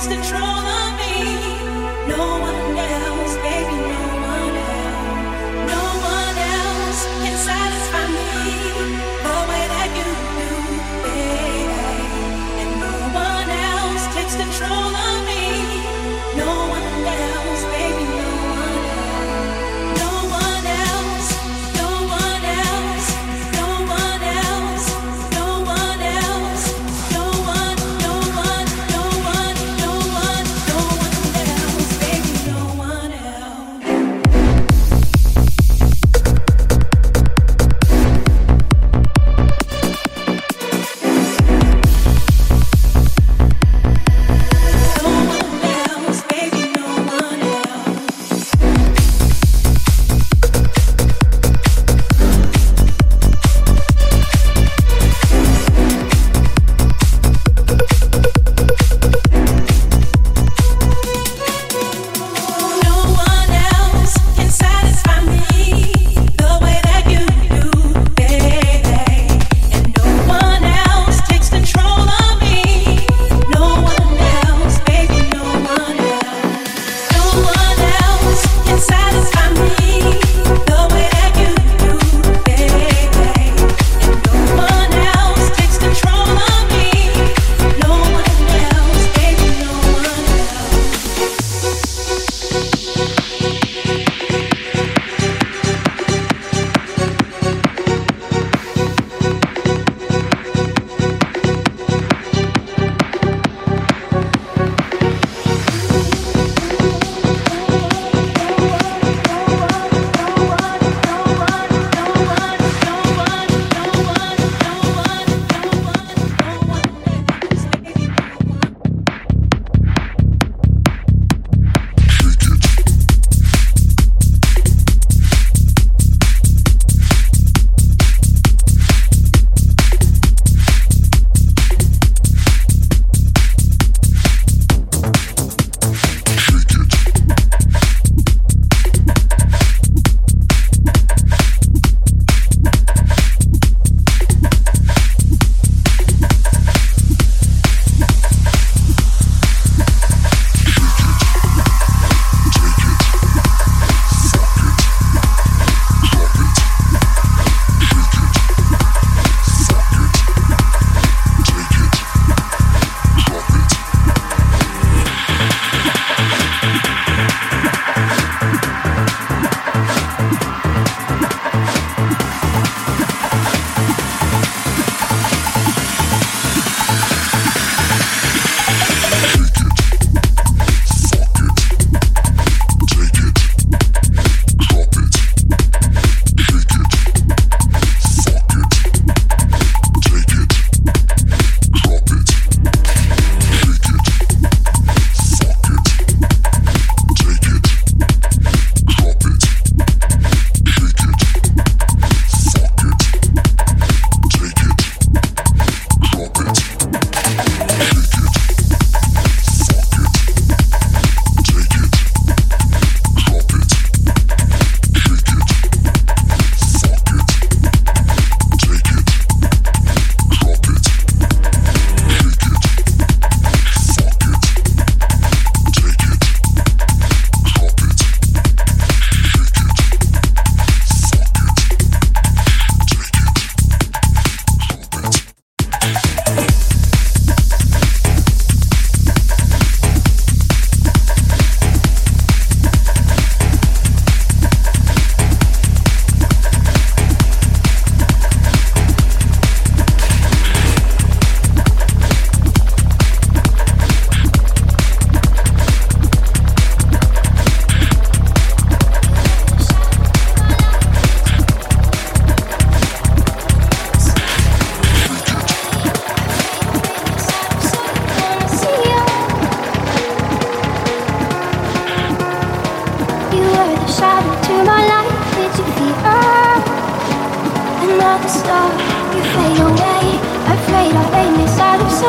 that's the truth.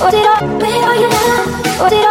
What did I? Where